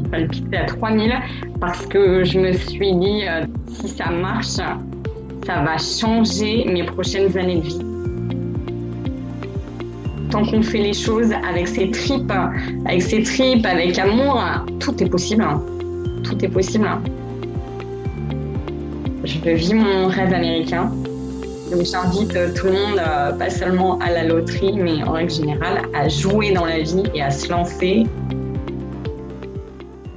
qui palpitait à 3000 parce que je me suis dit, euh, si ça marche, ça va changer mes prochaines années de vie. Tant qu'on fait les choses avec ses tripes, avec ses tripes, avec amour, tout est possible. Tout est possible. Je vis mon rêve américain. Donc j'invite euh, tout le monde, euh, pas seulement à la loterie, mais en règle générale, à jouer dans la vie et à se lancer.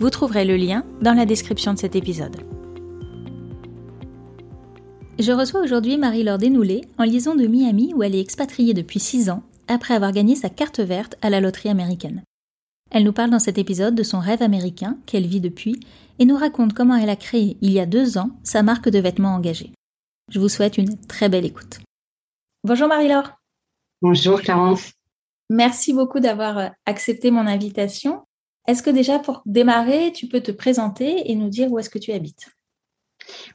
Vous trouverez le lien dans la description de cet épisode. Je reçois aujourd'hui Marie-Laure Desnoulets en liaison de Miami où elle est expatriée depuis 6 ans après avoir gagné sa carte verte à la loterie américaine. Elle nous parle dans cet épisode de son rêve américain qu'elle vit depuis et nous raconte comment elle a créé il y a deux ans sa marque de vêtements engagés. Je vous souhaite une très belle écoute. Bonjour Marie-Laure. Bonjour Clarence. Merci beaucoup d'avoir accepté mon invitation. Est-ce que déjà pour démarrer, tu peux te présenter et nous dire où est-ce que tu habites?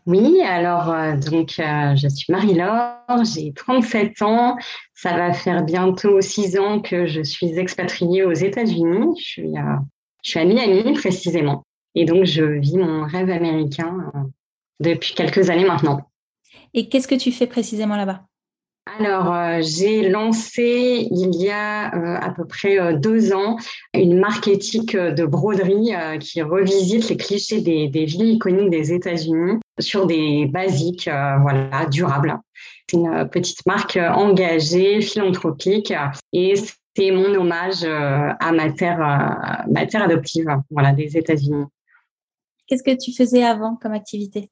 Oui, alors euh, donc euh, je suis Marie-Laure, j'ai 37 ans. Ça va faire bientôt 6 ans que je suis expatriée aux États-Unis. Je suis, je suis à Miami précisément. Et donc je vis mon rêve américain depuis quelques années maintenant. Et qu'est-ce que tu fais précisément là-bas? Alors, euh, j'ai lancé il y a euh, à peu près euh, deux ans une marque éthique de broderie qui revisite les clichés des, des villes iconiques des États-Unis sur des basiques, voilà, durables. C'est une petite marque engagée, philanthropique, et c'est mon hommage à ma terre, ma terre adoptive, voilà, des États-Unis. Qu'est-ce que tu faisais avant comme activité?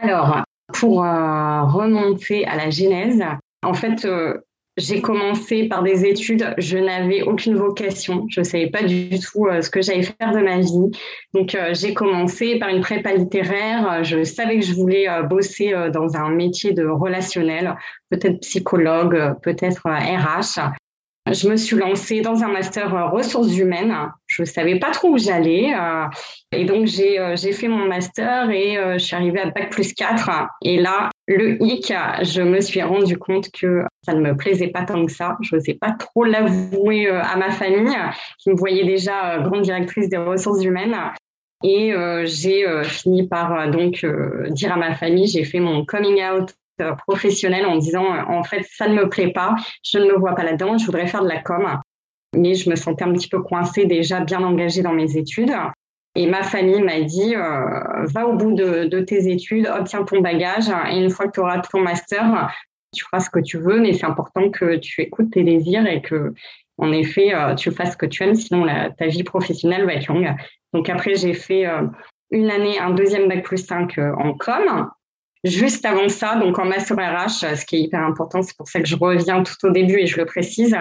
Alors, pour euh, remonter à la genèse, en fait, euh, j'ai commencé par des études, je n'avais aucune vocation, je ne savais pas du tout euh, ce que j'allais faire de ma vie. Donc j'ai commencé par une prépa littéraire, je savais que je voulais bosser dans un métier de relationnel, peut-être psychologue, peut-être RH. Je me suis lancée dans un master euh, ressources humaines. Je ne savais pas trop où j'allais. Euh, et donc, euh, j'ai fait mon master et je suis arrivée à Bac plus 4. Et là, le hic, je me suis rendu compte que ça ne me plaisait pas tant que ça. Je n'osais pas trop l'avouer à ma famille, qui me voyait déjà grande directrice des ressources humaines. Et j'ai fini par donc dire à ma famille, j'ai fait mon coming out euh, professionnelle en disant euh, en fait ça ne me plaît pas, je ne me vois pas là-dedans, je voudrais faire de la com. Mais je me sentais un petit peu coincée déjà bien engagée dans mes études. Et ma famille m'a dit euh, va au bout de, de, tes études, obtiens ton bagage et une fois que tu auras ton master, tu feras ce que tu veux, mais c'est important que tu écoutes tes désirs et que en effet tu fasses ce que tu aimes, sinon ta vie professionnelle va être longue. Donc après j'ai fait une année, un deuxième bac plus 5 en com Juste avant ça, donc en master RH, ce qui est hyper important, c'est pour ça que je reviens tout au début et je le précise,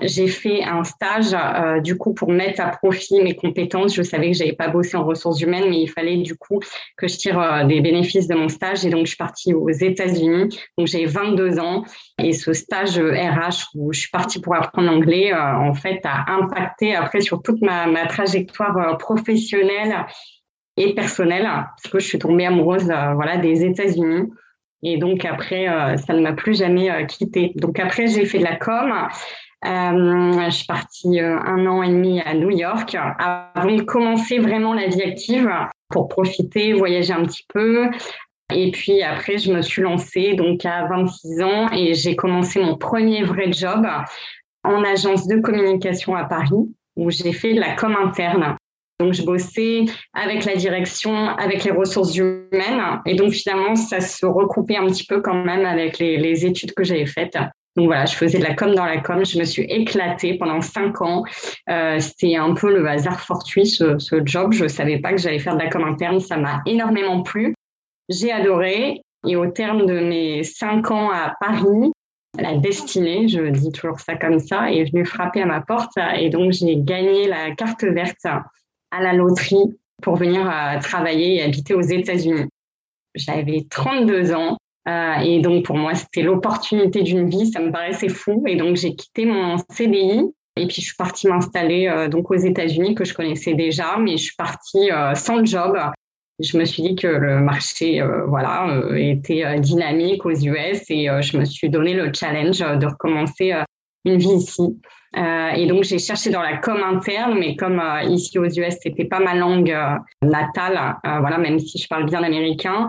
j'ai fait un stage euh, du coup pour mettre à profit mes compétences. Je savais que j'avais pas bossé en ressources humaines, mais il fallait du coup que je tire euh, des bénéfices de mon stage. Et donc je suis partie aux États-Unis. Donc j'ai 22 ans et ce stage RH euh, où je suis partie pour apprendre l'anglais, en fait, a impacté après sur toute ma, ma trajectoire professionnelle et personnelle, parce que je suis tombée amoureuse euh, voilà, des États-Unis. Et donc après, euh, ça ne m'a plus jamais euh, quittée. Donc après, j'ai fait de la com. Je suis partie un an et demi à New York avant de commencer vraiment la vie active pour profiter, voyager un petit peu. Et puis après, je me suis lancée donc à 26 ans et j'ai commencé mon premier vrai job en agence de communication à Paris où j'ai fait de la com interne. Donc, je bossais avec la direction, avec les ressources humaines. Et donc, finalement, ça se recoupait un petit peu quand même avec les, études que j'avais faites. Donc voilà, je faisais de la com dans la com. Je me suis éclatée pendant cinq ans. Euh, c'était un peu le hasard fortuit ce, ce job. Je savais pas que j'allais faire de la com interne. Ça m'a énormément plu. J'ai adoré. Et au terme de mes cinq ans à Paris, la destinée, je dis toujours ça comme ça, est venue frapper à ma porte. Et donc j'ai gagné la carte verte à la loterie pour venir travailler et habiter aux États-Unis. J'avais 32 ans et donc pour moi c'était l'opportunité d'une vie, ça me paraissait fou. Et donc j'ai quitté mon CDI et puis je suis partie m'installer donc aux États-Unis que je connaissais déjà, mais je suis partie sans le job. Je me suis dit que le marché euh, voilà euh, était euh, dynamique aux US et je me suis donné le challenge de recommencer une vie ici. et donc j'ai cherché dans la com interne, mais comme ici aux US c'était pas ma langue natale, voilà même si je parle bien américain,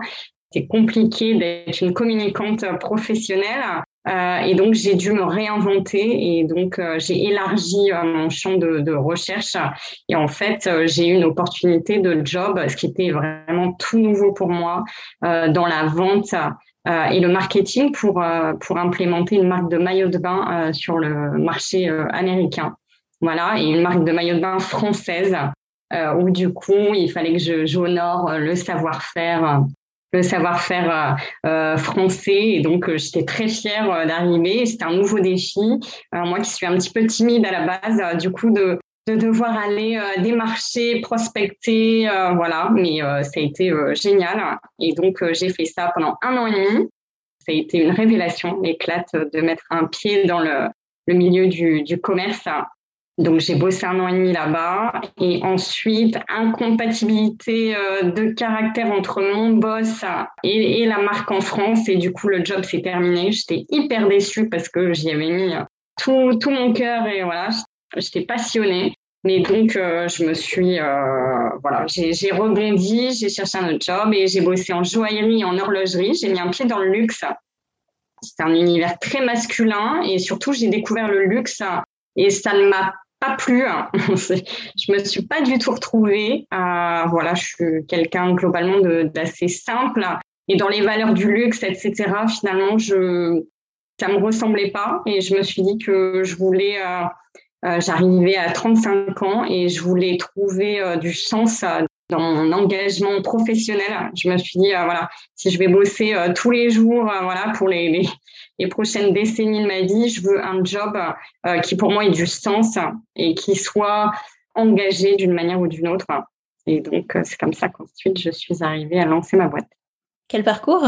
c'est compliqué d'être une communicante professionnelle. Euh, et donc, j'ai dû me réinventer et donc euh, j'ai élargi euh, mon champ de, recherche. Et en fait, j'ai eu une opportunité de job, ce qui était vraiment tout nouveau pour moi, dans la vente et le marketing pour, pour implémter une marque de maillot de bain sur le marché américain. Voilà, et une marque de maillot de bain française, où du coup, il fallait que j'honore le savoir-faire le savoir-faire euh, euh, français. Et donc, euh, j'étais très fière d'arriver. C'était un nouveau défi. moi qui suis un petit peu timide à la base, du coup, de, de devoir aller démarcher, prospecter, voilà. Mais ça a été génial. Et donc, j'ai fait ça pendant un an et demi. Ça a été une révélation, l'éclate de mettre un pied dans le, le milieu du, du commerce donc j'ai bossé un an et demi là-bas et ensuite incompatibilité euh, de caractère entre mon boss et, la marque en France et du coup le job s'est terminé. J'étais hyper déçue parce que j'y avais mis tout, tout mon cœur et voilà, j'étais passionnée. Mais donc euh, je me suis euh, voilà, j'ai rebondi, j'ai cherché un autre job et j'ai bossé en joaillerie, en horlogerie. J'ai mis un pied dans le luxe. C'est un univers très masculin et surtout j'ai découvert le luxe et ça ne m'a pas plu. Hein. je me suis pas du tout retrouvée. Euh, voilà, je suis quelqu'un globalement d'assez simple. Et dans les valeurs du luxe, etc., finalement, je, ça me ressemblait pas. Et je me suis dit que je voulais, euh, euh, j'arrivais à 35 ans et je voulais trouver euh, du sens dans mon engagement professionnel. Je me suis dit, voilà, si je vais bosser tous les jours, voilà, pour les, les, les prochaines décennies de ma vie, je veux un job euh, qui pour moi ait du sens et qui soit engagé d'une manière ou d'une autre. Et donc, euh, c'est comme ça qu'ensuite, je suis arrivée à lancer ma boîte. Quel parcours?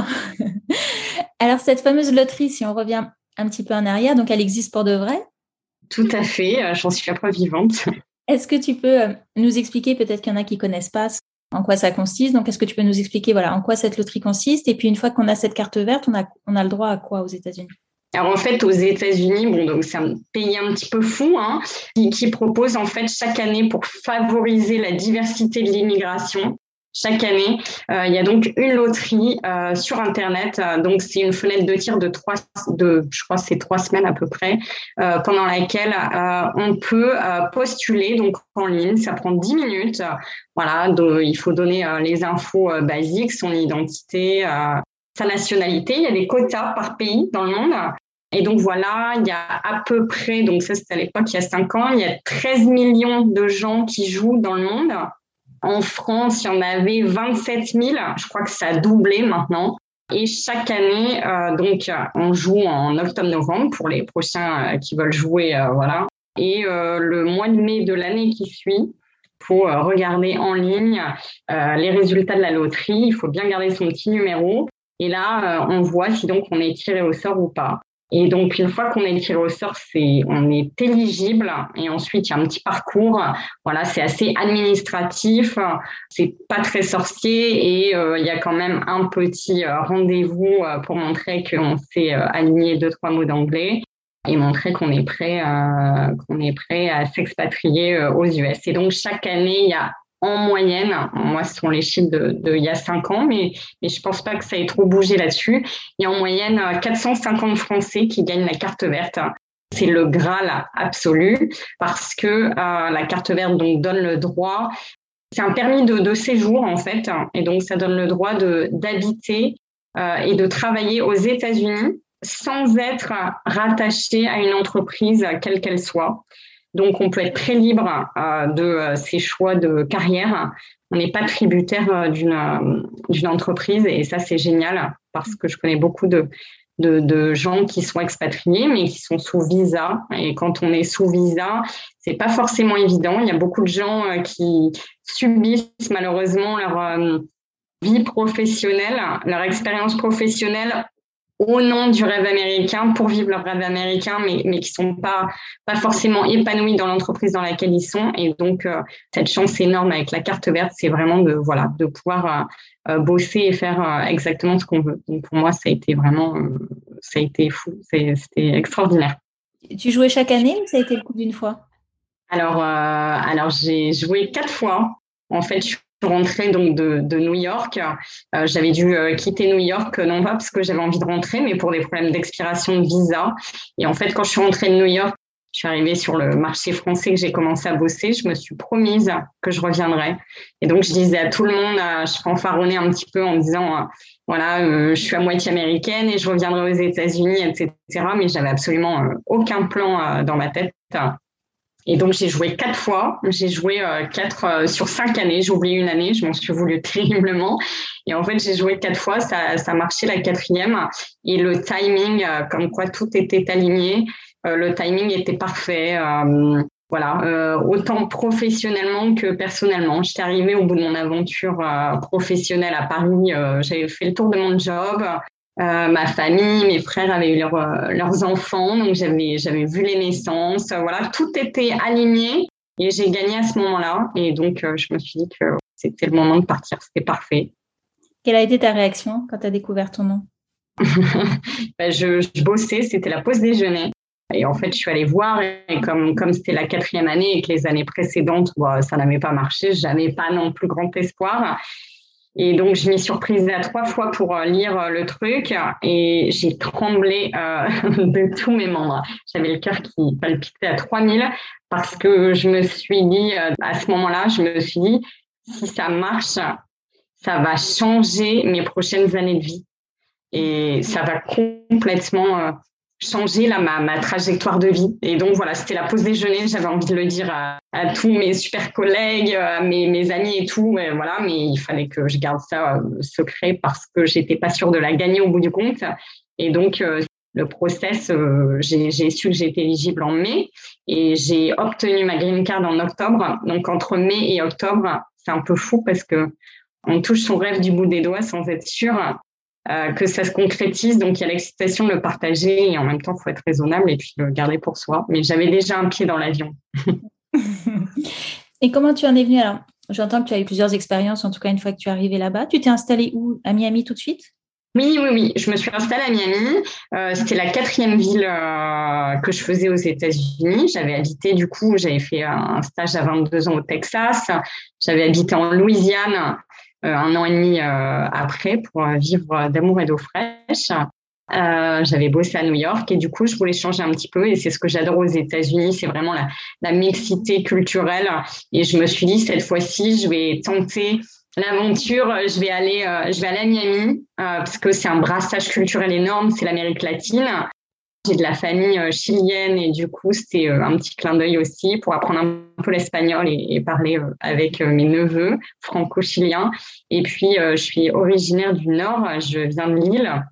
Alors, cette fameuse loterie, si on revient un petit peu en arrière, donc elle existe pour de vrai? Tout à fait, euh, j'en suis la preuve vivante. Est-ce que tu peux nous expliquer, peut-être qu'il y en a qui connaissent pas, en quoi ça consiste. Donc, est-ce que tu peux nous expliquer voilà, en quoi cette loterie consiste? Et puis, une fois qu'on a cette carte verte, on a, on a le droit à quoi aux États-Unis? Alors en fait, aux États-Unis, bon, donc c'est un pays un petit peu fou, hein, qui, qui, propose en fait chaque année pour favoriser la diversité de l'immigration, chaque année. Euh, il y a donc une loterie euh, sur Internet. Euh, donc, c'est une fenêtre de tir de trois, de, je crois, c'est trois semaines à peu près, pendant laquelle on peut postuler donc en ligne. Ça prend dix minutes. Voilà, il faut donner les infos basiques, son identité, sa nationalité. Il y a des quotas par pays dans le monde. Et donc voilà, il y a à peu près, donc ça c'était à l'époque il y a cinq ans, il y a 13 millions de gens qui jouent dans le monde. En France, il y en avait 27 000. Je crois que ça a doublé maintenant. Et chaque année, euh, donc, on joue en octobre-novembre pour les prochains euh, qui veulent jouer, euh, voilà. Et le mois de mai de l'année qui suit, pour regarder en ligne les résultats de la loterie. Il faut bien garder son petit numéro. Et là, on voit si donc on est tiré au sort ou pas. Et donc, une fois qu'on est sort, c'est, on est éligible. Et ensuite, il y a un petit parcours. Voilà, c'est assez administratif. C'est pas très sorcier. Et euh, il y a quand même un petit euh, rendez-vous euh, pour montrer qu'on s'est aligné deux, trois mots d'anglais et montrer qu'on est prêt, qu'on est prêt à s'expatrier aux US. Et donc, chaque année, il y a en moyenne, moi ce sont les chiffres de, y a cinq ans, mais, je pense pas que ça ait trop bougé là-dessus. Il y a en moyenne 450 Français qui gagnent la carte verte. C'est le Graal absolu parce que euh, la carte verte donne le droit. C'est un permis de, séjour en fait, et donc ça donne le droit d'habiter euh, et de travailler aux États-Unis sans être rattaché à une entreprise quelle qu'elle soit. Donc, on peut être très libre euh, de euh, ses choix de carrière. On n'est pas tributaire euh, d'une entreprise et ça, c'est génial parce que je connais beaucoup de de, gens qui sont expatriés, mais qui sont sous visa. Et quand on est sous visa, c'est pas forcément évident. Il y a beaucoup de gens qui subissent malheureusement leur vie professionnelle, leur expérience professionnelle au nom du rêve américain pour vivre leur rêve américain, mais, mais qui sont pas, pas forcément épanouis dans l'entreprise dans laquelle ils sont. Et donc, euh, cette chance énorme avec la carte verte, c'est vraiment de, voilà, de pouvoir euh, bosser et faire euh, exactement ce qu'on veut. Donc, pour moi, ça a été vraiment, ça a été fou. C'était extraordinaire. Tu jouais chaque année ou ça a été le coup d'une fois? Alors, alors j'ai joué quatre fois. En fait, je rentrée donc de, de New York. Euh, j'avais dû euh, quitter New York, non pas parce que j'avais envie de rentrer, mais pour des problèmes d'expiration de visa. Et en fait, quand je suis rentrée de New York, je suis arrivée sur le marché français que j'ai commencé à bosser. Je me suis promise que je reviendrais. Et donc, je disais à tout le monde, euh, je fanfaronnais un petit peu en disant, voilà, je suis à moitié américaine et je reviendrai aux États-Unis, etc. Mais j'avais absolument aucun plan dans ma tête. Et donc, j'ai joué quatre fois. J'ai joué euh, quatre euh, sur cinq années. J'ai oublié une année. Je m'en suis voulu terriblement. Et en fait, j'ai joué quatre fois. Ça, ça marchait la quatrième. Et le timing, euh, comme quoi tout était aligné, le timing était parfait. voilà, autant professionnellement que personnellement. J'étais arrivée au bout de mon aventure professionnelle à Paris. J'avais fait le tour de mon job. Euh, ma famille, mes frères avaient eu euh, leurs enfants, donc j'avais j'avais vu les naissances. voilà, tout était aligné et j'ai gagné à ce moment-là. Et donc euh, je me suis dit que c'était le moment de partir, c'était parfait. Quelle a été ta réaction quand tu as découvert ton nom? Ben, je, je, bossais, c'était la pause déjeuner. Et en fait, je suis allée voir, et comme comme c'était la quatrième année et que les années précédentes, ça n'avait pas marché, j'avais pas non plus grand espoir. Et donc, je m'y surprise à trois fois pour euh, lire euh, le truc et j'ai tremblé euh, de tous mes membres. J'avais le cœur qui palpitait à 3000 parce que je me suis dit, à ce moment-là, je me suis dit, si ça marche, ça va changer mes prochaines années de vie. Et ça va complètement changer là, ma, ma, trajectoire de vie. Et donc voilà, c'était la pause déjeuner. J'avais envie de le dire à, à, tous mes super collègues, à mes, mes amis et tout. Mais voilà, mais il fallait que je garde ça euh, secret parce que j'étais pas sûre de la gagner au bout du compte. Et donc euh, le process, euh, j'ai su que j'étais éligible en mai et j'ai obtenu ma green card en octobre. Donc entre mai et octobre, c'est un peu fou parce que on touche son rêve du bout des doigts sans être sûr euh, que ça se concrétise. Donc, il y a l'excitation de le partager et en même temps, il faut être raisonnable et puis le garder pour soi. Mais j'avais déjà un pied dans l'avion. et comment tu en es venue alors J'entends que tu as eu plusieurs expériences, en tout cas une fois que tu es arrivée là-bas. Tu t'es installée où? À Miami tout de suite? Oui, oui, oui. Je me suis installée à Miami. Euh, c'était la quatrième ville euh, que je faisais aux États-Unis. J'avais habité, du coup, j'avais fait un stage à 22 ans au Texas. J'avais habité en Louisiane un an et demi euh, après pour euh, vivre d'amour et d'eau fraîche. Euh, j'avais bossé à New York et du coup, je voulais changer un petit peu. Et c'est ce que j'adore aux États-Unis, c'est vraiment la, la, mixité culturelle. Et je me suis dit, cette fois-ci, je vais tenter l'aventure. Je vais aller, je vais à Miami parce que c'est un brassage culturel énorme. C'est l'Amérique latine. J'ai de la famille euh, chilienne et du coup, c'était euh, un petit clin d'œil aussi pour apprendre un peu l'espagnol et, parler euh, avec mes neveux franco-chiliens. Et puis, je suis originaire du Nord, je viens de Lille.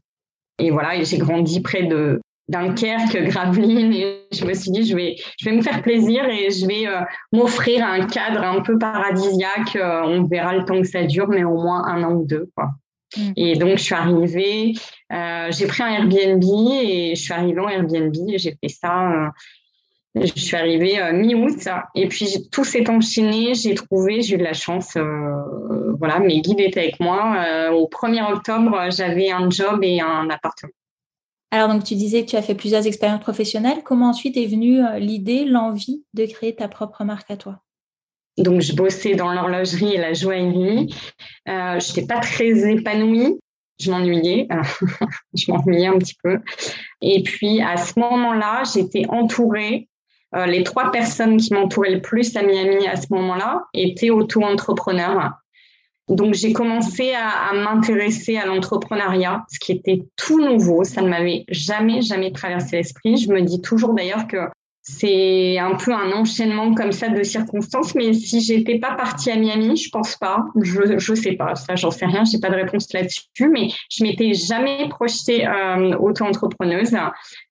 Et voilà, j'ai grandi près de Dunkerque, Gravelines, et je me suis dit, je vais, je vais me faire plaisir et je vais m'offrir un cadre un peu paradisiaque. on verra le temps que ça dure, mais au moins un an ou deux. Quoi. Mm. Et donc, je suis arrivée, euh, j'ai pris un Airbnb et je suis arrivée en Airbnb et j'ai fait ça. Euh, je suis arrivée euh, mi-août et puis tout s'est enchaîné. J'ai trouvé, j'ai eu de la chance. voilà, mes guides étaient avec moi. au 1er octobre, j'avais un job et un appartement. Alors, donc, tu disais que tu as fait plusieurs expériences professionnelles. Comment ensuite est venue l'idée, l'envie de créer ta propre marque à toi? Donc, je bossais dans l'horlogerie et la joaillerie. Euh, je n'étais pas très épanouie. Je m'ennuyais. je m'ennuyais un petit peu. Et puis, à ce moment-là, j'étais entourée. Euh, les trois personnes qui m'entouraient le plus à Miami à ce moment-là étaient auto-entrepreneurs. Donc, j'ai commencé à, à m'intéresser à l'entrepreneuriat, ce qui était tout nouveau. Ça ne m'avait jamais, jamais traversé l'esprit. Je me dis toujours d'ailleurs que c'est un peu un enchaînement comme ça de circonstances. Mais si j'étais pas partie à Miami, je pense pas. Je je sais pas. Ça, j'en sais rien. J'ai pas de réponse là-dessus. Mais je m'étais jamais projetée euh, auto-entrepreneuse.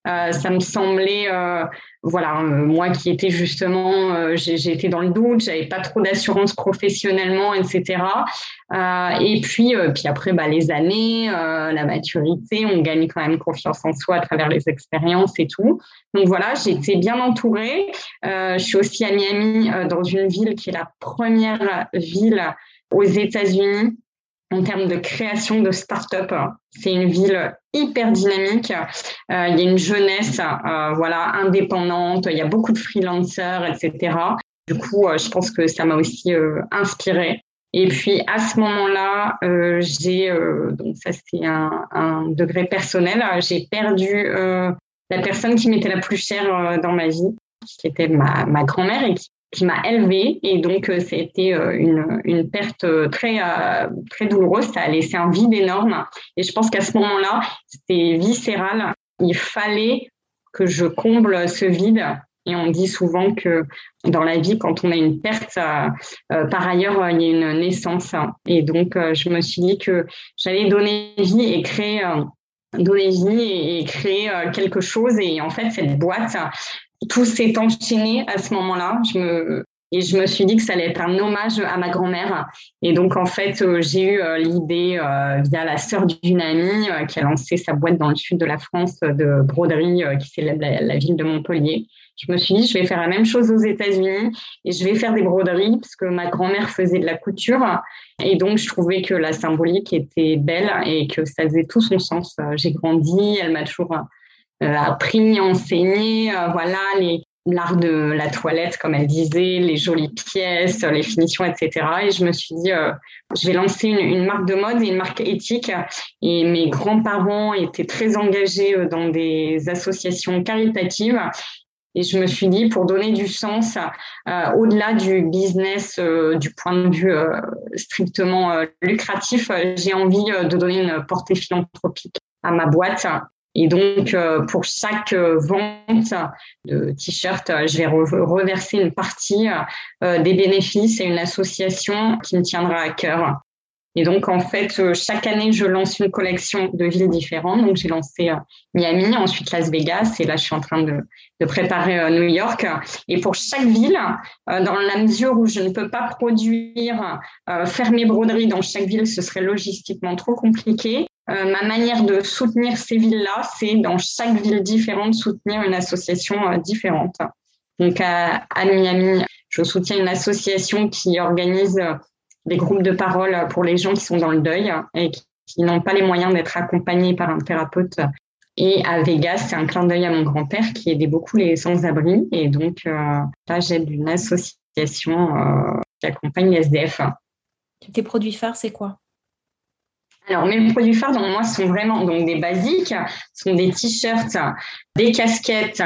Euh, ça me semblait, euh, voilà, euh, moi qui étais justement, euh, été dans le doute, j'avais pas trop d'assurance professionnellement, etc. et puis, puis après, bah, les années, la maturité, on gagne quand même confiance en soi à travers les expériences et tout. Donc voilà, j'étais bien entourée. je suis aussi à Miami, dans une ville qui est la première ville aux États-Unis en termes de création de start-up. C'est une ville hyper dynamique. Euh, il y a une jeunesse euh, voilà, indépendante, il y a beaucoup de freelancers, etc. Du coup, euh, je pense que ça m'a aussi inspiré. Et puis à ce moment-là, j'ai, donc ça c'est un, un, degré personnel, j'ai perdu la personne qui m'était la plus chère dans ma vie, qui était ma, ma grand-mère et qui qui m'a élevée. Et donc euh, c'était euh, une, une perte euh, très très douloureuse. Ça a laissé un vide énorme. Et je pense qu'à ce moment-là c'était viscéral. Il fallait que je comble ce vide. Et on dit souvent que dans la vie, quand on a une perte, par ailleurs, il y a une naissance. Et donc, je me suis dit que j'allais donner vie et créer, donner vie et créer quelque chose. Et en fait, cette boîte, tout s'est enchaîné à ce moment-là. Je me, et je me suis dit que ça allait être un hommage à ma grand-mère. Et donc, en fait, euh, j'ai eu euh, l'idée euh, via la sœur d'une amie qui a lancé sa boîte dans le sud de la France de broderie qui célèbre la, ville de Montpellier. Je me suis dit, je vais faire la même chose aux États-Unis et je vais faire des broderies parce que ma grand-mère faisait de la couture. Et donc, je trouvais que la symbolique était belle et que ça faisait tout son sens. J'ai grandi, elle m'a toujours appris, enseigné, euh, voilà, les, l'art de la toilette, comme elle disait, les jolies pièces, les finitions, etc. Et je me suis dit, euh, je vais lancer une, une, marque de mode et une marque éthique. Et mes grands-parents étaient très engagés dans des associations caritatives. Et je me suis dit, pour donner du sens, euh, au-delà du business, euh, du point de vue euh, strictement lucratif, j'ai envie de donner une portée philanthropique à ma boîte et donc, euh, pour chaque euh, vente de t-shirt, euh, je vais reverser une partie des bénéfices à une association qui me tiendra à cœur. Et donc, en fait, chaque année, je lance une collection de villes différentes. Donc, j'ai lancé Miami, ensuite Las Vegas, et là, je suis en train de, de préparer New York. Et pour chaque ville, dans la mesure où je ne peux pas produire, faire mes broderies dans chaque ville, ce serait logistiquement trop compliqué. Euh, ma manière de soutenir ces villes-là, c'est dans chaque ville différente soutenir une association euh, différente. Donc à, Miami, je soutiens une association qui organise euh, des groupes de parole pour les gens qui sont dans le deuil et qui, n'ont pas les moyens d'être accompagnés par un thérapeute. Et à Vegas, c'est un clin d'œil à mon grand-père qui aidait beaucoup les sans-abri. Et donc là, j'aide une association qui accompagne les SDF. Tes produits phares, c'est quoi? Alors, mes produits phares, donc moi, sont vraiment donc des basiques, sont des t-shirts, des casquettes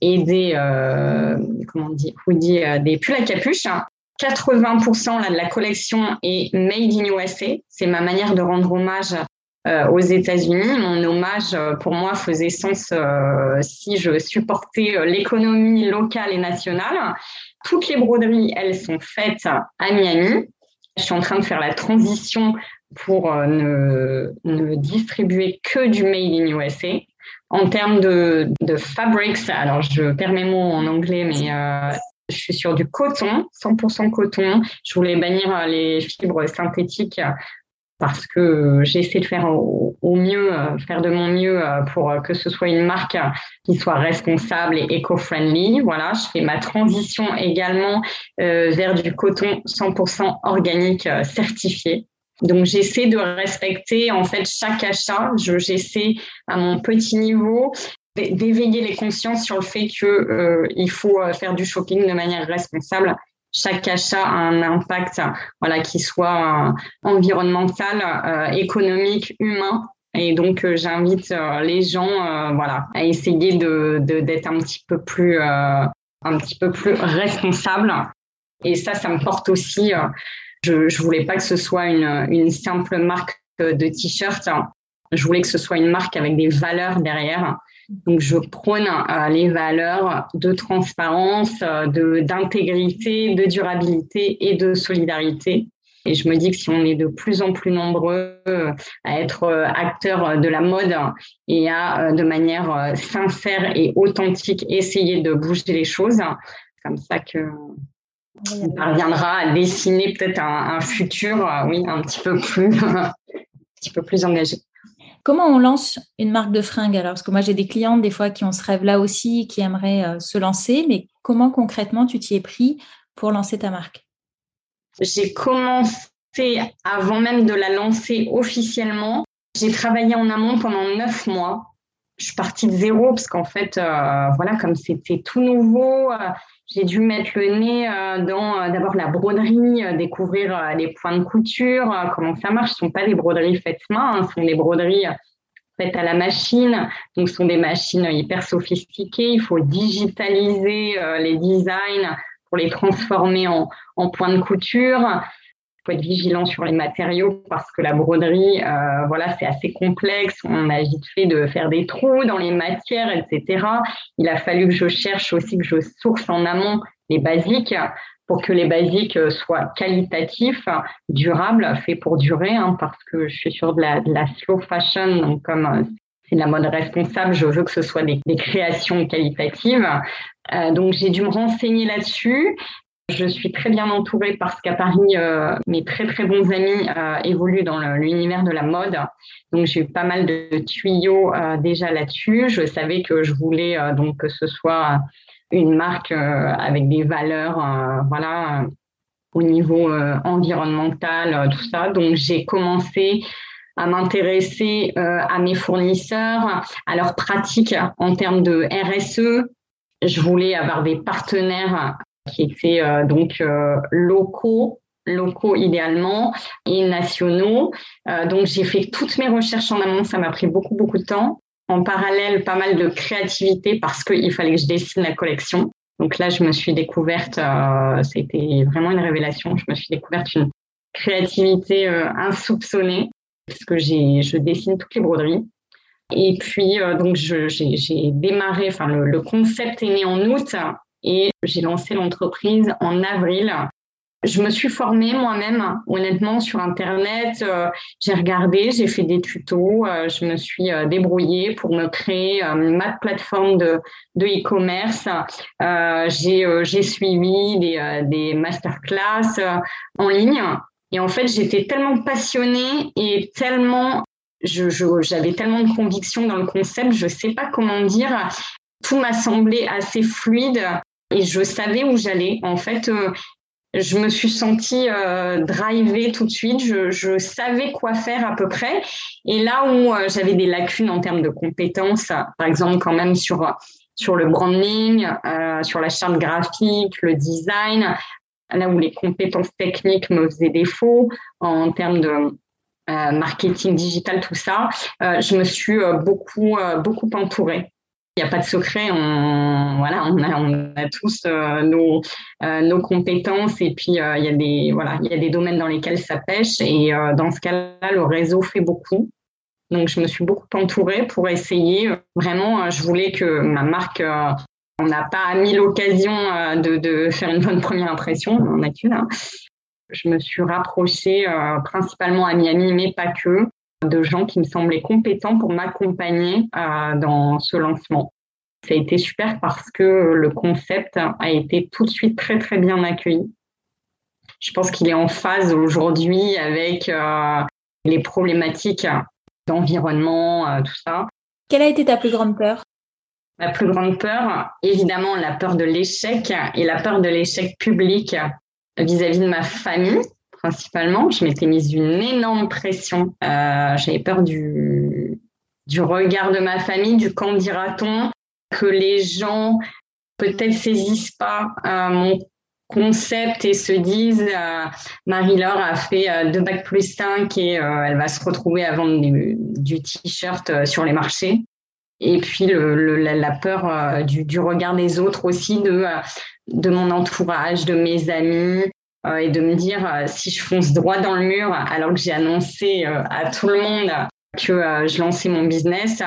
et des euh, comment on dit, euh, des pulls à capuche. 80% là, de la collection est made in USA. C'est ma manière de rendre hommage euh, aux États-Unis. Mon hommage, pour moi, faisait sens si je supportais l'économie locale et nationale. Toutes les broderies, elles sont faites à Miami. Je suis en train de faire la transition pour euh, ne, ne, distribuer que du Made in USA. En termes de, de fabrics, alors je perds mes mots en anglais, mais euh, je suis sur du coton, 100% coton. Je voulais bannir euh, les fibres synthétiques parce que j'essaie de faire au, mieux, faire de mon mieux pour que ce soit une marque qui soit responsable et éco-friendly. Voilà, je fais ma transition également vers du coton 100% organique certifié. Donc j'essaie de respecter en fait chaque achat. J'essaie à mon petit niveau d'éveiller les consciences sur le fait que euh, il faut euh, faire du shopping de manière responsable. Chaque achat a un impact, voilà, qui soit euh, environnemental, euh, économique, humain. Et donc j'invite les gens, voilà, à essayer de d'être un petit peu plus, un petit peu plus responsable. Et ça, ça me porte aussi je ne voulais pas que ce soit une, une simple marque de t-shirt. Je voulais que ce soit une marque avec des valeurs derrière. Donc, je prône les valeurs de transparence, de d'intégrité, de durabilité et de solidarité. Et je me dis que si on est de plus en plus nombreux à être acteurs de la mode et à, de manière sincère et authentique, essayer de bouger les choses, comme ça que on parviendra à dessiner peut-être un, futur, euh, oui, un petit peu plus, un petit peu plus engagé. Comment on lance une marque de fringues alors? Parce que moi j'ai des clientes des fois qui ont ce rêve-là aussi, qui aimeraient euh, se lancer, mais comment concrètement tu t'y es pris pour lancer ta marque? J'ai commencé avant même de la lancer officiellement. J'ai travaillé en amont pendant neuf mois. Je suis partie de zéro parce qu'en fait, euh, voilà, comme c'était tout nouveau, j'ai dû mettre le nez euh, dans euh, d'abord la broderie, euh, découvrir les points de couture, comment ça marche. Ce sont pas des broderies faites main, hein, ce sont des broderies faites à la machine. Donc, ce sont des machines hyper sophistiquées. Il faut digitaliser les designs pour les transformer en, en points de couture être vigilant sur les matériaux parce que la broderie, euh, voilà, c'est assez complexe. On a vite fait de faire des trous dans les matières, etc. Il a fallu que je cherche aussi que je source en amont les basiques pour que les basiques soient qualitatifs, durables, faits pour durer, hein, parce que je suis sur de la, slow fashion, donc comme euh, c'est la mode responsable, je veux que ce soit des, des créations qualitatives. Euh, donc j'ai dû me renseigner là-dessus je suis très bien entourée parce qu'à Paris, euh, mes très très bons amis euh, évoluent dans l'univers de la mode. Donc j'ai eu pas mal de tuyaux euh, déjà là-dessus. Je savais que je voulais donc que ce soit une marque avec des valeurs, voilà, au niveau environnemental, tout ça. Donc j'ai commencé à m'intéresser à mes fournisseurs, à leurs pratiques en termes de RSE. Je voulais avoir des partenaires qui étaient euh, donc euh, locaux locaux idéalement et nationaux. Euh, donc j'ai fait toutes mes recherches en amont, ça m'a pris beaucoup beaucoup de temps. En parallèle, pas mal de créativité parce qu'il fallait que je dessine la collection. Donc là, je me suis découverte, c'était vraiment une révélation. Je me suis découverte une créativité insoupçonnée parce que je dessine toutes les broderies. Et puis donc j'ai, démarré, enfin le concept est né en août et j'ai lancé l'entreprise en avril. Je me suis formée moi-même, honnêtement, sur Internet. Euh, j'ai regardé, j'ai fait des tutos, euh, je me suis euh, débrouillée pour me créer ma plateforme de e-commerce. j'ai suivi des, des masterclass en ligne. Et en fait, j'étais tellement passionnée et tellement j'avais tellement de conviction dans le concept, je ne sais pas comment dire. Tout m'a semblé assez fluide et je savais où j'allais. En fait, euh, je me suis sentie euh, drivée tout de suite. Je, savais quoi faire à peu près. Et là où euh, j'avais des lacunes en termes de compétences, par exemple quand même sur sur le branding, euh, sur la charte graphique, le design, là où les compétences techniques me faisaient défaut en termes de marketing digital, tout ça, je me suis beaucoup beaucoup entourée. N'y a pas de secret, on, voilà, on, a, tous euh, nos, euh, nos compétences et puis euh, il, y a des, voilà, il y a des domaines dans lesquels ça pêche et dans ce cas-là, le réseau fait beaucoup. Donc, je me suis beaucoup entourée pour essayer. Vraiment, je voulais que ma marque, on n'a pas mis l'occasion de, faire une bonne première impression, on a qu'une. Hein. Je me suis rapprochée principalement à Miami, mais pas que de gens qui me semblaient compétents pour m'accompagner euh, dans ce lancement. Ça a été super parce que le concept a été tout de suite très très bien accueilli. Je pense qu'il est en phase aujourd'hui avec euh, les problématiques d'environnement, euh, tout ça. Quelle a été ta plus grande peur? Ma plus grande peur, évidemment, la peur de l'échec et la peur de l'échec public vis à -vis de ma famille principalement. Je m'étais mise une énorme pression. Euh, J'avais peur du, du regard de ma famille, du quand dira-t-on, que les gens peut-être saisissent pas euh, mon concept et se disent euh, Marie-Laure a fait euh, deux bacs plus 5 et euh, elle va se retrouver à vendre du, t-shirt sur les marchés. Et puis le, la, peur du, du, regard des autres aussi, de, de mon entourage, de mes amis, euh, et de me dire euh, si je fonce droit dans le mur alors que j'ai annoncé euh, à tout le monde que je lançais mon business,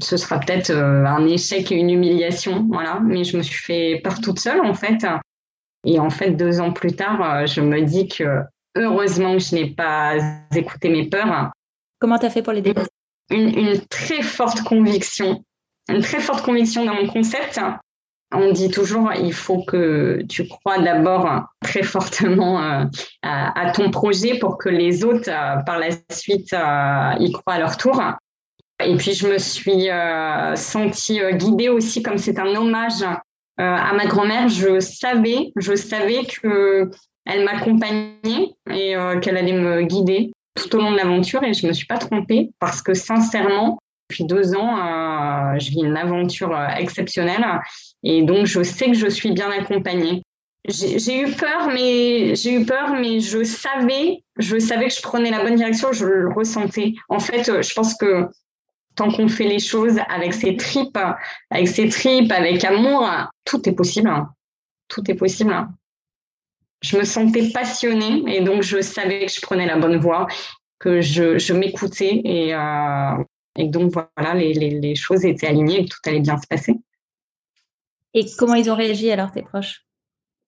ce sera peut-être un échec et une humiliation, voilà. Mais je me suis fait peur toute seule en fait. Et en fait, deux ans plus tard, je me dis que heureusement que je n'ai pas écouté mes peurs. Comment tu as fait pour les dépasser? Une, très forte conviction, une très forte conviction dans mon concept. On dit toujours, il faut que tu crois d'abord très fortement euh, à, ton projet pour que les autres, euh, par la suite, euh, y croient à leur tour. Et puis, je me suis sentie guidée aussi, comme c'est un hommage à ma grand-mère. Je savais, je savais que elle m'accompagnait et qu'elle allait me guider tout au long de l'aventure et je me suis pas trompée parce que sincèrement, depuis deux ans, euh, je vis une aventure euh, exceptionnelle et donc je sais que je suis bien accompagnée. J'ai eu peur, mais j'ai eu peur, mais je savais, je savais que je prenais la bonne direction, je le ressentais. En fait, je pense que tant qu'on fait les choses avec ses tripes, avec ses tripes, avec amour, tout est possible. Tout est possible je me sentais passionnée et donc je savais que je prenais la bonne voie, que je, m'écoutais et, euh, et, donc voilà, les, choses étaient alignées et tout allait bien se passer. Et comment ils ont réagi alors tes proches?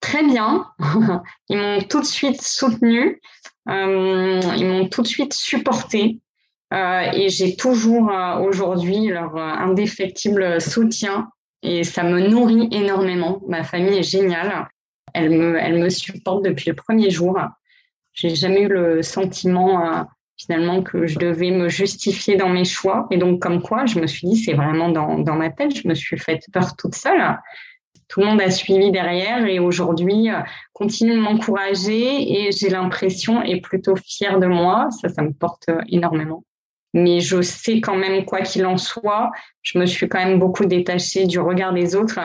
Très bien. Ils m'ont tout de suite soutenue, euh, ils m'ont tout de suite supportée. Euh, et j'ai toujours aujourd'hui leur indéfectible soutien et ça me nourrit énormément. Ma famille est géniale. Elle me, elle me supporte depuis le premier jour. J'ai jamais eu le sentiment euh, finalement que je devais me justifier dans mes choix. Et donc, comme quoi, je me suis dit, c'est vraiment dans, dans ma tête, je me suis faite peur toute seule. Tout le monde a suivi derrière et aujourd'hui euh, continue de m'encourager et j'ai l'impression et plutôt fière de moi. Ça, ça me porte euh, énormément. Mais je sais quand même, quoi qu'il en soit, je me suis quand même beaucoup détachée du regard des autres.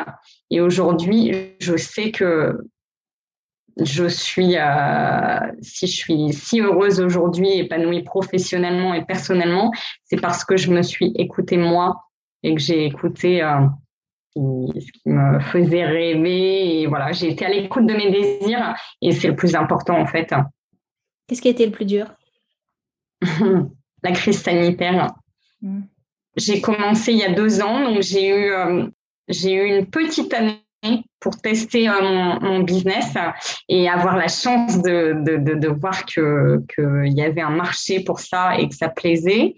Et aujourd'hui, je sais que je suis, euh, si je suis si heureuse aujourd'hui, épanouie professionnellement et personnellement, c'est parce que je me suis écoutée moi et que j'ai écouté euh, ce qui me faisait rêver. Et voilà, j'ai été à l'écoute de mes désirs et c'est le plus important en fait. Qu'est-ce qui a été le plus dur? La crise sanitaire. Mmh. J'ai commencé il y a deux ans, donc j'ai eu, euh, j'ai eu une petite année pour tester euh, mon, business et avoir la chance de, de, de, voir qu'il que y avait un marché pour ça et que ça plaisait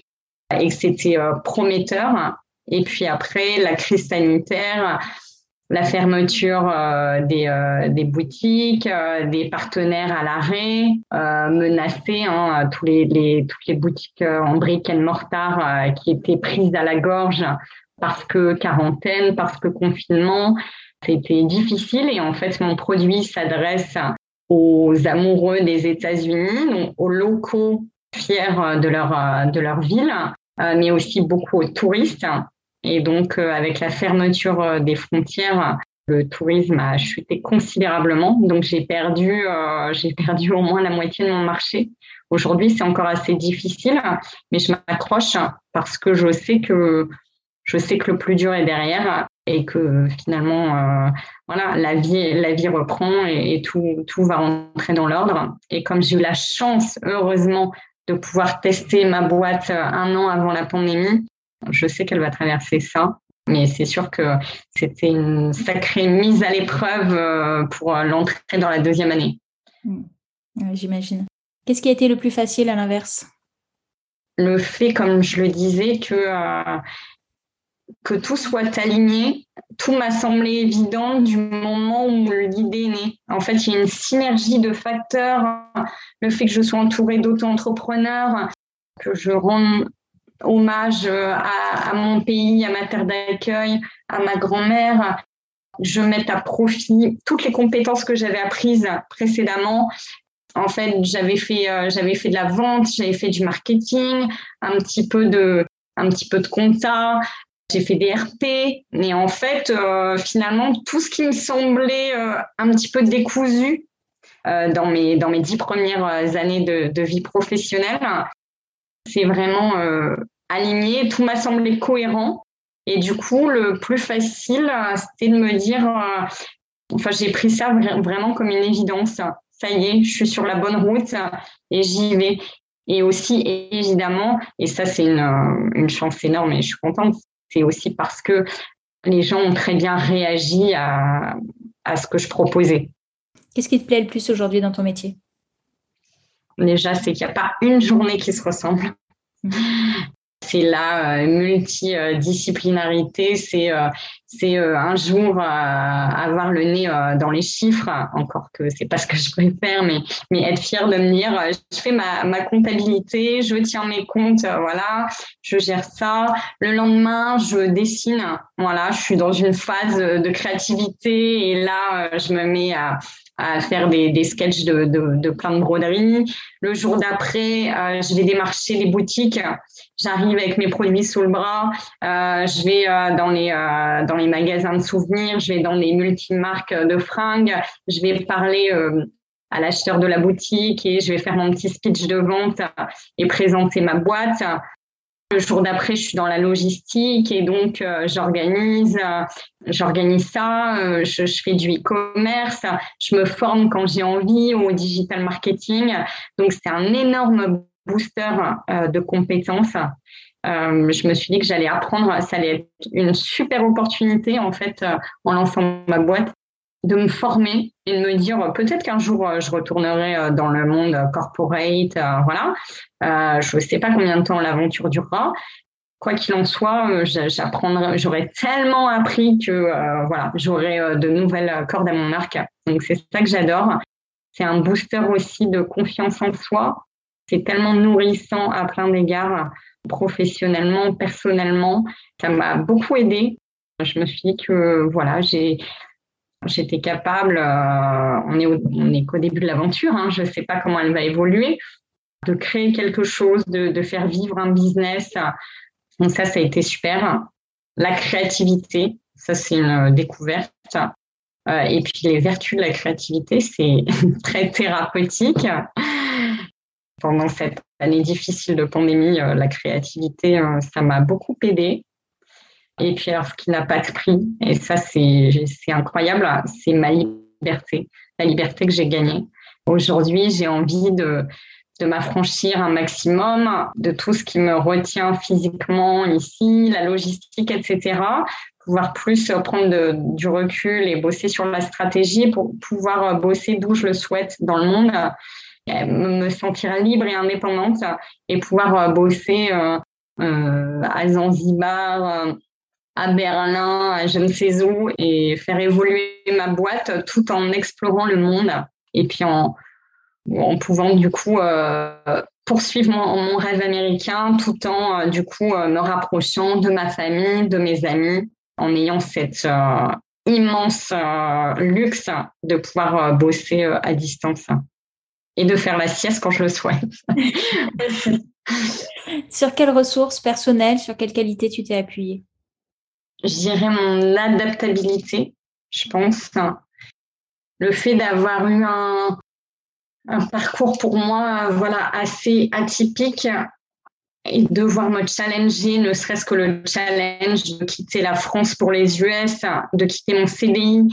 et que c'était euh, prometteur. Et puis après, la crise sanitaire, la fermeture euh, des, des, boutiques, des partenaires à l'arrêt, menacés, hein, tous les, les, toutes les boutiques en briques et mortar qui étaient prises à la gorge parce que quarantaine, parce que confinement. C'était difficile et en fait, mon produit s'adresse aux amoureux des États-Unis, aux locaux fiers de leur, de leur ville, euh, mais aussi beaucoup aux touristes. Et donc, euh, avec la fermeture des frontières, le tourisme a chuté considérablement. Donc, j'ai perdu, euh, j'ai perdu au moins la moitié de mon marché. Aujourd'hui, c'est encore assez difficile, mais je m'accroche parce que je sais que je sais que le plus dur est derrière et que finalement, euh, voilà, la vie, la vie reprend et, tout, tout va rentrer dans l'ordre. Et comme j'ai eu la chance, heureusement, de pouvoir tester ma boîte un an avant la pandémie, je sais qu'elle va traverser ça. Mais c'est sûr que c'était une sacrée mise à l'épreuve euh, pour l'entrée dans la deuxième année. Mmh. J'imagine. Qu'est-ce qui a été le plus facile à l'inverse? Le fait, comme je le disais, que euh, que tout soit aligné, tout m'a semblé évident du moment où l'idée est née. En fait, il y a une synergie de facteurs, le fait que je sois entourée d'auto-entrepreneurs, que je rende hommage à, mon pays, à ma terre d'accueil, à ma grand-mère, je mette à profit toutes les compétences que j'avais apprises précédemment. En fait, j'avais fait, euh, fait de la vente, j'avais fait du marketing, un petit peu de, un petit peu de compta, j'ai fait des RP, mais en fait, euh, finalement, tout ce qui me semblait euh, un petit peu décousu euh, dans, mes, dans mes dix premières années de, de vie professionnelle, c'est vraiment aligné, tout m'a semblé cohérent. Et du coup, le plus facile, c'était de me dire, enfin, j'ai pris ça vraiment comme une évidence. Ça y est, je suis sur la bonne route et j'y vais. Et aussi, évidemment, et ça, c'est une, une chance énorme et je suis contente, c'est aussi parce que les gens ont très bien réagi à, à ce que je proposais. Qu'est-ce qui te plaît le plus aujourd'hui dans ton métier? Déjà, c'est qu'il n'y a pas une journée qui se ressemble. C'est la euh, multidisciplinarité, c'est euh, euh, un jour avoir le nez dans les chiffres, encore que c'est pas ce que je préfère, mais mais être fier de me dire je fais ma, ma comptabilité, je tiens mes comptes, voilà, je gère ça. Le lendemain, je dessine, voilà, je suis dans une phase de créativité et là, je me mets à à faire des, des sketchs de, de, de, plein de broderies. Le jour d'après, euh, je vais démarcher les boutiques. J'arrive avec mes produits sous le bras. Euh, je vais euh, dans les euh, dans les magasins de souvenirs. Je vais dans les multimarques de fringues. Je vais parler à l'acheteur de la boutique et je vais faire mon petit speech de vente et présenter ma boîte. Le jour d'après, je suis dans la logistique et donc euh, j'organise, euh, j'organise ça, euh, je, je, fais du e-commerce, je me forme quand j'ai envie au digital marketing. Donc c'est un énorme booster de compétences. je me suis dit que j'allais apprendre, ça allait être une super opportunité en fait en lançant ma boîte de me former et de me dire peut-être qu'un jour je retournerai dans le monde corporate, voilà. je ne sais pas combien de temps l'aventure durera. Quoi qu'il en soit, j'apprendrai, j'aurais tellement appris que voilà, j'aurai de nouvelles cordes à mon arc. Donc c'est ça que j'adore. C'est un booster aussi de confiance en soi. C'est tellement nourrissant à plein d'égards, professionnellement, personnellement. Ça m'a beaucoup aidé. Je me suis dit que voilà, j'ai j'étais capable, euh, on est, on est qu'au début de l'aventure, hein, je ne sais pas comment elle va évoluer, de créer quelque chose, de, de faire vivre un business. Donc ça, ça a été super. La créativité, ça c'est une découverte. Euh, et puis les vertus de la créativité, c'est très thérapeutique. Pendant cette année difficile de pandémie, euh, la créativité, ça m'a beaucoup aidé. Et puis, alors, ce qui n'a pas de prix, et ça, c'est incroyable, c'est ma liberté, la liberté que j'ai gagnée. Aujourd'hui, j'ai envie de, de m'affranchir un maximum de tout ce qui me retient physiquement ici, la logistique, etc. Pouvoir plus prendre du recul et bosser sur la stratégie pour pouvoir bosser d'où je le souhaite dans le monde, me sentir libre et indépendante et pouvoir bosser euh, euh, à Zanzibar, à Berlin, à je ne sais où, et faire évoluer ma boîte tout en explorant le monde et puis en, en pouvant du coup euh, poursuivre mon, rêve américain tout en euh, du coup euh, me rapprochant de ma famille, de mes amis, en ayant cette immense luxe de pouvoir bosser à distance et de faire la sieste quand je le souhaite. sur quelles ressources personnelles, sur quelles qualités tu t'es appuyée? Je dirais mon adaptabilité, je pense. Le fait d'avoir eu un, parcours pour moi voilà, assez atypique et devoir me challenger, ne serait-ce que le challenge de quitter la France pour les US, de quitter mon CDI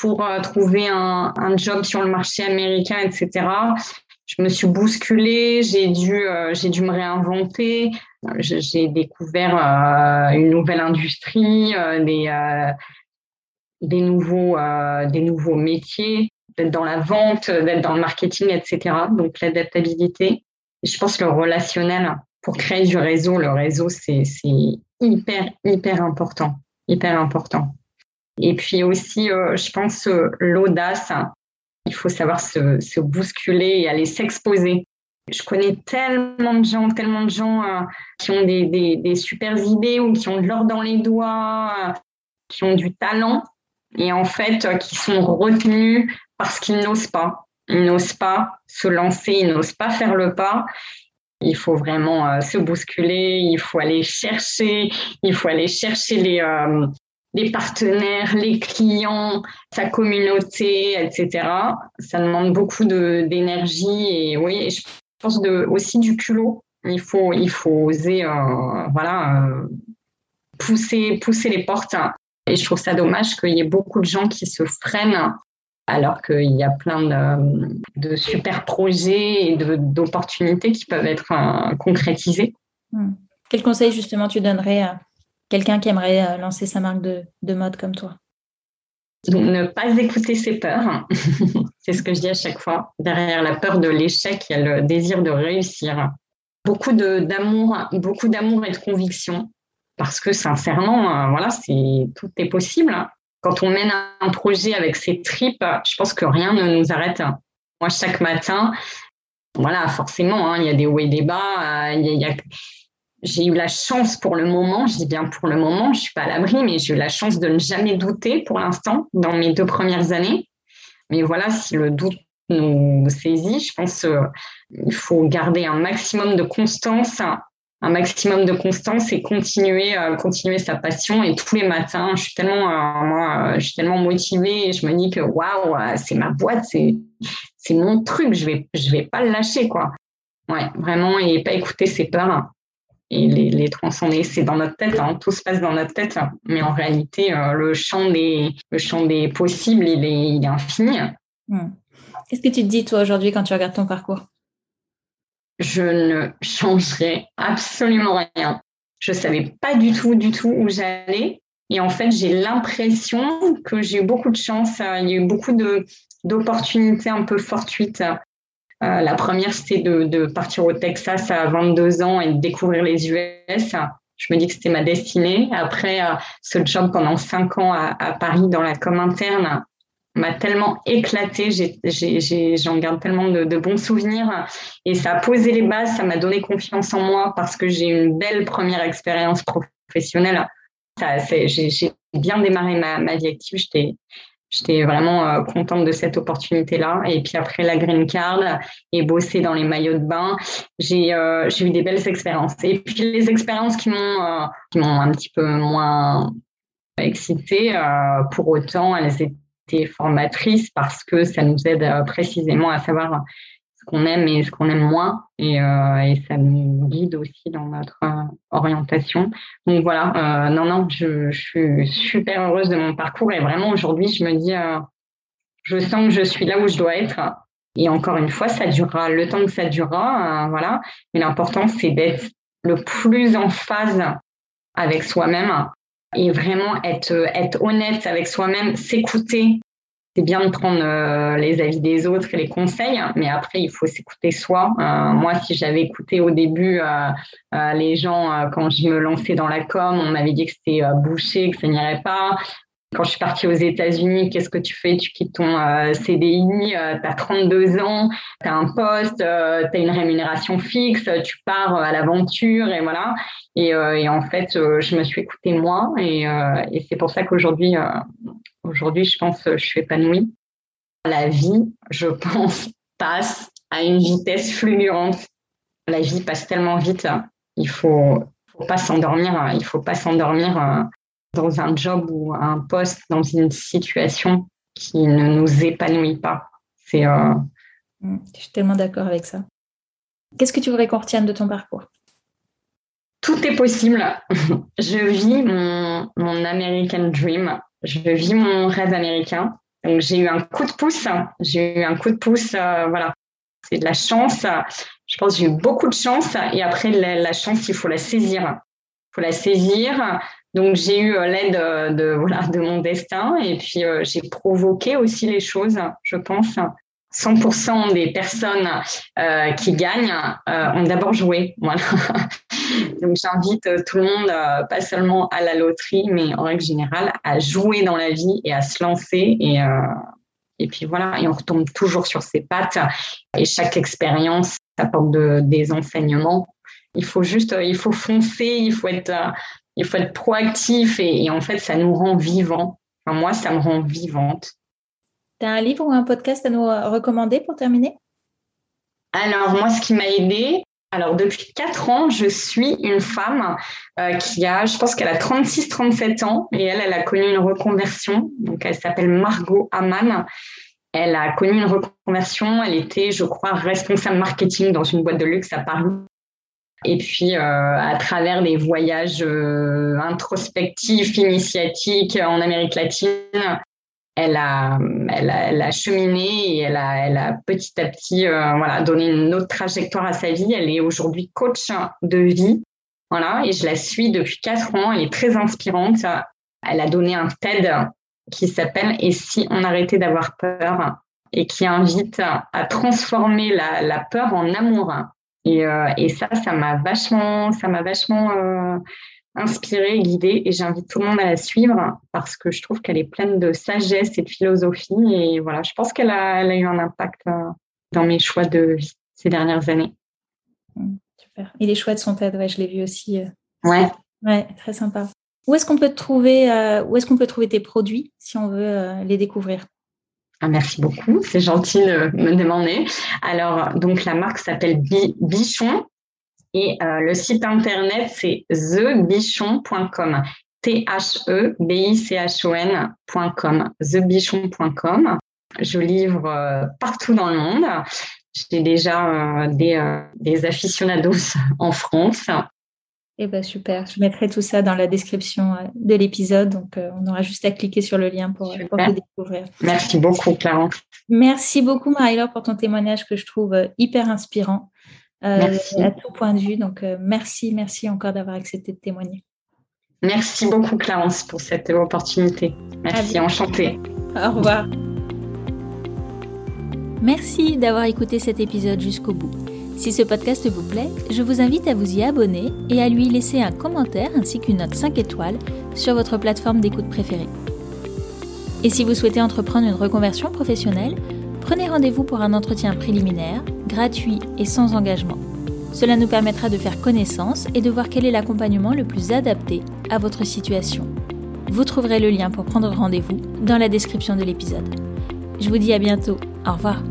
pour euh, trouver un, un, job sur le marché américain, etc. Je me suis bousculée, j'ai dû, euh, j'ai dû me réinventer, j'ai découvert euh, une nouvelle industrie, euh, des, euh, des, nouveaux, des nouveaux métiers, d'être dans la vente, d'être dans le marketing, etc. Donc l'adaptabilité. Je pense le relationnel pour créer du réseau, le réseau, c'est hyper, hyper important. Hyper important. Et puis aussi, je pense l'audace. Il faut savoir se bousculer et aller s'exposer. Je connais tellement de gens, tellement de gens euh, qui ont des, des, super idées ou qui ont de l'or dans les doigts, euh, qui ont du talent et en fait euh, qui sont retenus parce qu'ils n'osent pas. Ils n'osent pas se lancer, ils n'osent pas faire le pas. Il faut vraiment se bousculer, il faut aller chercher, il faut aller chercher les, les partenaires, les clients, sa communauté, etc. Ça demande beaucoup d'énergie et oui, je de, aussi du culot. Il faut, il faut oser euh, voilà, euh, pousser, pousser les portes. Et je trouve ça dommage qu'il y ait beaucoup de gens qui se freinent alors qu'il y a plein de, super projets et d'opportunités qui peuvent être euh, concrétisés. Hmm. Quel conseil justement tu donnerais à quelqu'un qui aimerait lancer sa marque de mode comme toi? Ne pas écouter ses peurs, c'est ce que je dis à chaque fois. Derrière la peur de l'échec, il y a le désir de réussir. Beaucoup d'amour, beaucoup d'amour et de conviction, parce que sincèrement, voilà, c'est tout est possible. Quand on mène un projet avec ses tripes, je pense que rien ne nous arrête. Moi, chaque matin, voilà, forcément, hein, il y a des hauts et des bas. Euh, j'ai eu la chance pour le moment, je dis bien pour le moment, je suis pas à l'abri, mais j'ai eu la chance de ne jamais douter pour l'instant dans mes deux premières années. Mais voilà, si le doute nous saisit, je pense qu'il euh, faut garder un maximum de constance un maximum de constance et continuer, euh, continuer sa passion. Et tous les matins, je suis tellement, euh, moi, je suis tellement motivée et je me dis que waouh, c'est ma boîte, c'est, c'est mon truc, je vais, je vais pas le lâcher, quoi. Ouais, vraiment, et pas écouter ses peurs et les, les transcender. C'est dans notre tête, hein, tout se passe dans notre tête, mais en réalité, le champ des, le champ des possibles, il est, il est infini. Hmm. Qu'est-ce que tu te dis toi aujourd'hui quand tu regardes ton parcours? Je ne changerai absolument rien. Je savais pas du tout, du tout où j'allais. Et en fait, j'ai l'impression que j'ai eu beaucoup de chance. Il y a eu beaucoup de, d'opportunités un peu fortuites. Euh, la première, c'était de, partir au Texas à 22 ans et de découvrir les US. Je me dis que c'était ma destinée. Après, euh, ce job pendant cinq ans à, à Paris dans la com interne, m'a tellement éclaté, j'en garde tellement de, bons souvenirs et ça a posé les bases, ça m'a donné confiance en moi parce que j'ai une belle première expérience professionnelle. J'ai bien démarré ma, ma vie active, j'étais vraiment euh, contente de cette opportunité-là. Et puis après la green card et bosser dans les maillots de bain, j'ai euh, eu des belles expériences. Et puis les expériences qui m'ont euh, un petit peu moins excitée, pour autant, elles étaient formatrice parce que ça nous aide euh, précisément à savoir qu'on aime et ce qu'on aime moins et, euh, ça nous guide aussi dans notre euh, orientation. Donc voilà, non, non, je, je, suis super heureuse de mon parcours et vraiment aujourd'hui, je me dis, je sens que je suis là où je dois être. Et encore une fois, ça durera le temps que ça durera, voilà. Mais l'important, c'est d'être le plus en phase avec soi-même et vraiment être, être honnête avec soi-même, s'écouter. C'est bien de prendre euh, les avis des autres et les conseils, mais après, il faut s'écouter soi. Euh, moi, si j'avais écouté au début euh, les gens, quand je me lançais dans la com, on m'avait dit que c'était bouché, que ça n'irait pas. Quand je suis partie aux États-Unis, qu'est-ce que tu fais? Tu quittes ton CDI, tu as 32 ans, tu as un poste, tu as une rémunération fixe, tu pars à l'aventure et voilà. Et, en fait, je me suis écoutée moi et c'est pour ça qu'aujourd'hui, aujourd'hui, je pense que je suis épanouie. La vie, je pense, passe à une vitesse fulgurante. La vie passe tellement vite. Il faut, faut pas s'endormir. Il faut pas s'endormir dans un job ou un poste, dans une situation qui ne nous épanouit pas. C'est. Euh, mmh, Je suis tellement d'accord avec ça. Qu'est-ce que tu voudrais qu'on retienne de ton parcours? Tout est possible. Je vis mon, mon American Dream. Je vis mon rêve américain. Donc j'ai eu un coup de pouce. J'ai eu un coup de pouce. Euh, voilà. C'est de la chance. Je pense que j'ai eu beaucoup de chance. Et après, la, chance, il faut la saisir. Il faut la saisir. Donc j'ai eu euh, l'aide euh, de, voilà, de mon destin et puis j'ai provoqué aussi les choses, je pense. 100% des personnes euh, qui gagnent euh, ont d'abord joué. Voilà. Donc j'invite tout le monde, euh, pas seulement à la loterie, mais en règle générale, à jouer dans la vie et à se lancer. Et, puis voilà, et on retombe toujours sur ses pattes. Et chaque expérience apporte de, des enseignements. Il faut juste, il faut foncer, il faut être il faut être proactif et, en fait, ça nous rend vivants. Moi, ça me rend vivante. Un livre ou un podcast à nous recommander pour terminer? Alors, moi, ce qui m'a aidé, alors depuis quatre ans, je suis une femme euh, qui a, je pense qu'elle a 36-37 ans et elle, elle a connu une reconversion. Donc, elle s'appelle Margot Aman. Elle a connu une reconversion. Elle était, je crois, responsable marketing dans une boîte de luxe à Paris. Et puis, euh, à travers des voyages euh, introspectifs, initiatiques en Amérique latine, elle a, elle a, elle a cheminé et elle a, elle a petit à petit euh, voilà, donné une autre trajectoire à sa vie. Elle est aujourd'hui coach de vie Voilà, et je la suis depuis quatre ans. Elle est très inspirante. Elle a donné un TED qui s'appelle Et si on arrêtait d'avoir peur? et qui invite à transformer la, peur en amour. Et, euh, et ça, ça m'a vachement, ça m'a vachement euh, inspirée, guidée, et j'invite tout le monde à la suivre parce que je trouve qu'elle est pleine de sagesse et de philosophie. Et voilà, je pense qu'elle a, eu un impact euh, dans mes choix de vie ces dernières années. Mmh, super. Et les choix de son TED, ouais, je l'ai vu aussi. Ouais. Ouais, très sympa. Où est-ce qu'on peut trouver, où est-ce qu'on peut trouver tes produits si on veut les découvrir? Ah, merci beaucoup, c'est gentil de me demander. Alors, donc la marque s'appelle Bichon et euh, le site internet c'est thebichon.com. T-H-E-B-I-C-H-O-N.com. Thebichon.com. Je livre euh, partout dans le monde. J'ai déjà euh, des, des aficionados en France eh ben super, je mettrai tout ça dans la description de l'épisode, donc on aura juste à cliquer sur le lien pour, pour le découvrir. Merci beaucoup, Clarence. Merci beaucoup, Marie-Laure, pour ton témoignage que je trouve hyper inspirant à tout point de vue. Donc merci, merci encore d'avoir accepté de témoigner. Merci beaucoup, Clarence, pour cette opportunité. Merci, enchantée. Au revoir. Merci d'avoir écouté cet épisode jusqu'au bout. Si ce podcast vous plaît, je vous invite à vous y abonner et à lui laisser un commentaire ainsi qu'une note 5 étoiles sur votre plateforme d'écoute préférée. Et si vous souhaitez entreprendre une reconversion professionnelle, prenez rendez-vous pour un entretien préliminaire, gratuit et sans engagement. Cela nous permettra de faire connaissance et de voir quel est l'accompagnement le plus adapté à votre situation. Vous trouverez le lien pour prendre rendez-vous dans la description de l'épisode. Je vous dis à bientôt. Au revoir.